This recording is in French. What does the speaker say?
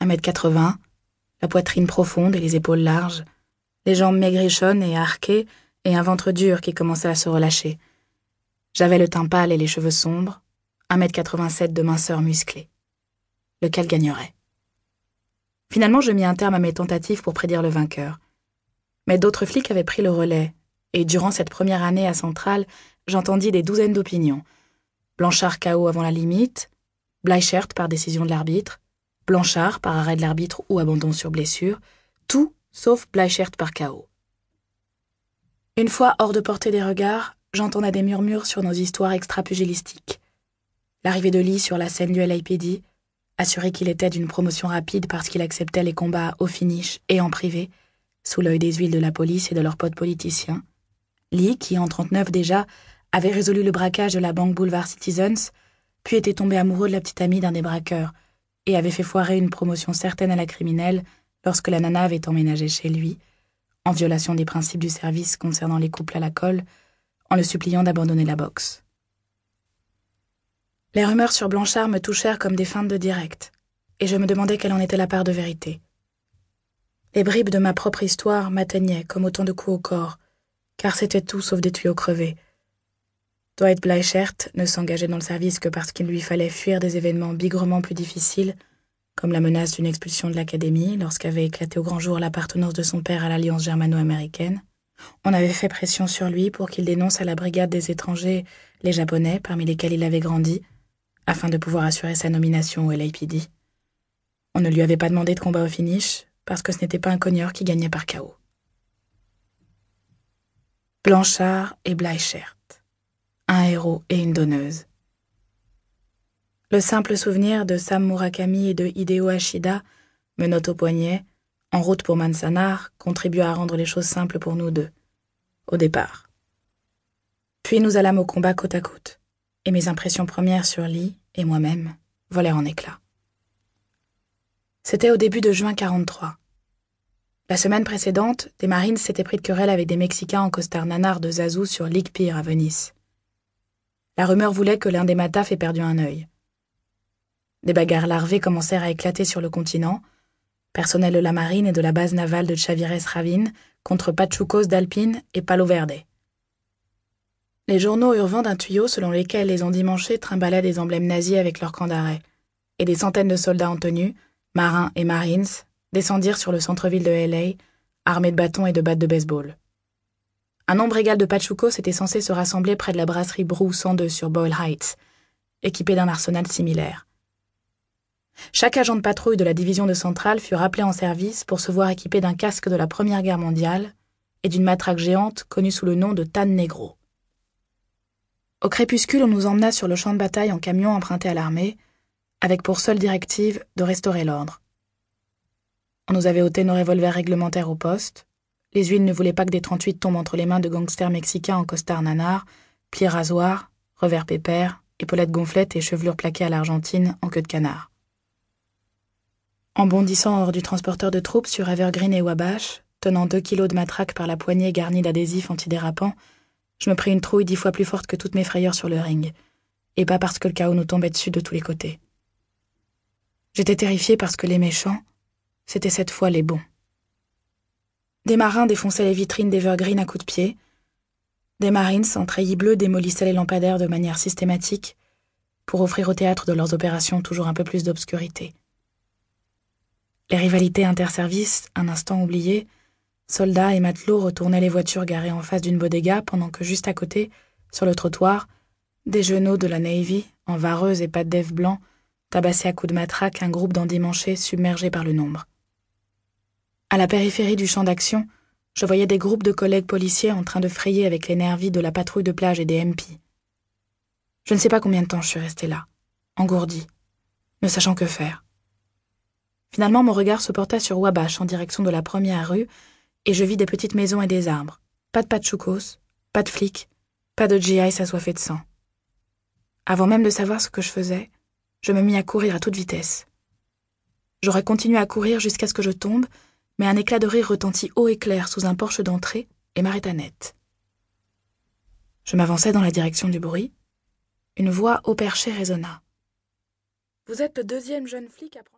et mètre quatre-vingts, la poitrine profonde et les épaules larges, les jambes maigrichonnes et arquées, et un ventre dur qui commençait à se relâcher. J'avais le teint pâle et les cheveux sombres, un mètre quatre-vingt-sept de minceur musclée. Lequel gagnerait? Finalement, je mis un terme à mes tentatives pour prédire le vainqueur. Mais d'autres flics avaient pris le relais, et durant cette première année à Centrale, j'entendis des douzaines d'opinions. Blanchard KO avant la limite, Bleichert par décision de l'arbitre, Blanchard par arrêt de l'arbitre ou abandon sur blessure, tout sauf Bleichert par KO. Une fois hors de portée des regards, j'entendais des murmures sur nos histoires extra-pugilistiques. L'arrivée de Lee sur la scène du LAPD, assuré qu'il était d'une promotion rapide parce qu'il acceptait les combats au finish et en privé, sous l'œil des huiles de la police et de leurs potes politiciens. Lee, qui en 39 déjà avait résolu le braquage de la banque Boulevard Citizens, puis était tombé amoureux de la petite amie d'un des braqueurs, et avait fait foirer une promotion certaine à la criminelle lorsque la nana avait emménagé chez lui, en violation des principes du service concernant les couples à la colle, en le suppliant d'abandonner la boxe. Les rumeurs sur Blanchard me touchèrent comme des feintes de direct, et je me demandais quelle en était la part de vérité. Les bribes de ma propre histoire m'atteignaient comme autant de coups au corps, car c'était tout sauf des tuyaux crevés. Dwight Bleichert ne s'engageait dans le service que parce qu'il lui fallait fuir des événements bigrement plus difficiles, comme la menace d'une expulsion de l'académie lorsqu'avait éclaté au grand jour l'appartenance de son père à l'alliance germano-américaine. On avait fait pression sur lui pour qu'il dénonce à la brigade des étrangers les Japonais parmi lesquels il avait grandi, afin de pouvoir assurer sa nomination au LAPD. On ne lui avait pas demandé de combat au finish, parce que ce n'était pas un cogneur qui gagnait par chaos. Blanchard et Bleichert. Et une donneuse. Le simple souvenir de Sam Murakami et de Hideo Ashida, menottes au poignet, en route pour Mansanar, contribua à rendre les choses simples pour nous deux, au départ. Puis nous allâmes au combat côte à côte, et mes impressions premières sur Lee et moi-même volèrent en éclats. C'était au début de juin 43. La semaine précédente, des Marines s'étaient pris de querelle avec des Mexicains en costard nanar de Zazou sur Lake Pier à Venise. La rumeur voulait que l'un des Mataf ait perdu un œil. Des bagarres larvées commencèrent à éclater sur le continent, personnel de la marine et de la base navale de Chavires Ravine contre Pachucos d'Alpine et Palo Verde. Les journaux eurent vent d'un tuyau selon lesquels les endimanchés trimbalaient des emblèmes nazis avec leur camp d'arrêt, et des centaines de soldats en tenue, marins et marines, descendirent sur le centre-ville de LA, armés de bâtons et de battes de baseball. Un nombre égal de Pachucos était censé se rassembler près de la brasserie Brew 102 sur Boyle Heights, équipé d'un arsenal similaire. Chaque agent de patrouille de la division de Centrale fut rappelé en service pour se voir équipé d'un casque de la Première Guerre mondiale et d'une matraque géante connue sous le nom de Tan Negro. Au crépuscule, on nous emmena sur le champ de bataille en camion emprunté à l'armée, avec pour seule directive de restaurer l'ordre. On nous avait ôté nos revolvers réglementaires au poste. Les huiles ne voulaient pas que des 38 tombent entre les mains de gangsters mexicains en costard nanar, pieds rasoirs, revers pépère, épaulettes gonflettes et chevelures plaquées à l'argentine en queue de canard. En bondissant hors du transporteur de troupes sur Evergreen et Wabash, tenant deux kilos de matraque par la poignée garnie d'adhésifs antidérapants, je me pris une trouille dix fois plus forte que toutes mes frayeurs sur le ring, et pas parce que le chaos nous tombait dessus de tous les côtés. J'étais terrifiée parce que les méchants, c'était cette fois les bons. Des marins défonçaient les vitrines d'Evergreen à coups de pied. Des marines en treillis bleus démolissaient les lampadaires de manière systématique pour offrir au théâtre de leurs opérations toujours un peu plus d'obscurité. Les rivalités interservices, un instant oubliées, soldats et matelots retournaient les voitures garées en face d'une bodega pendant que juste à côté, sur le trottoir, des genoux de la Navy, en vareuse et pas de dev blanc, tabassaient à coups de matraque un groupe d'endimanchés submergés par le nombre. À la périphérie du champ d'action, je voyais des groupes de collègues policiers en train de frayer avec les nervis de la patrouille de plage et des MP. Je ne sais pas combien de temps je suis restée là, engourdie, ne sachant que faire. Finalement, mon regard se porta sur Wabash en direction de la première rue, et je vis des petites maisons et des arbres. Pas de patchoukos, pas de flics, pas de GI s'assoiffé de sang. Avant même de savoir ce que je faisais, je me mis à courir à toute vitesse. J'aurais continué à courir jusqu'à ce que je tombe, mais un éclat de rire retentit haut et clair sous un porche d'entrée et m'arrêta net. Je m'avançai dans la direction du bruit. Une voix au perché résonna. Vous êtes le deuxième jeune flic à prendre.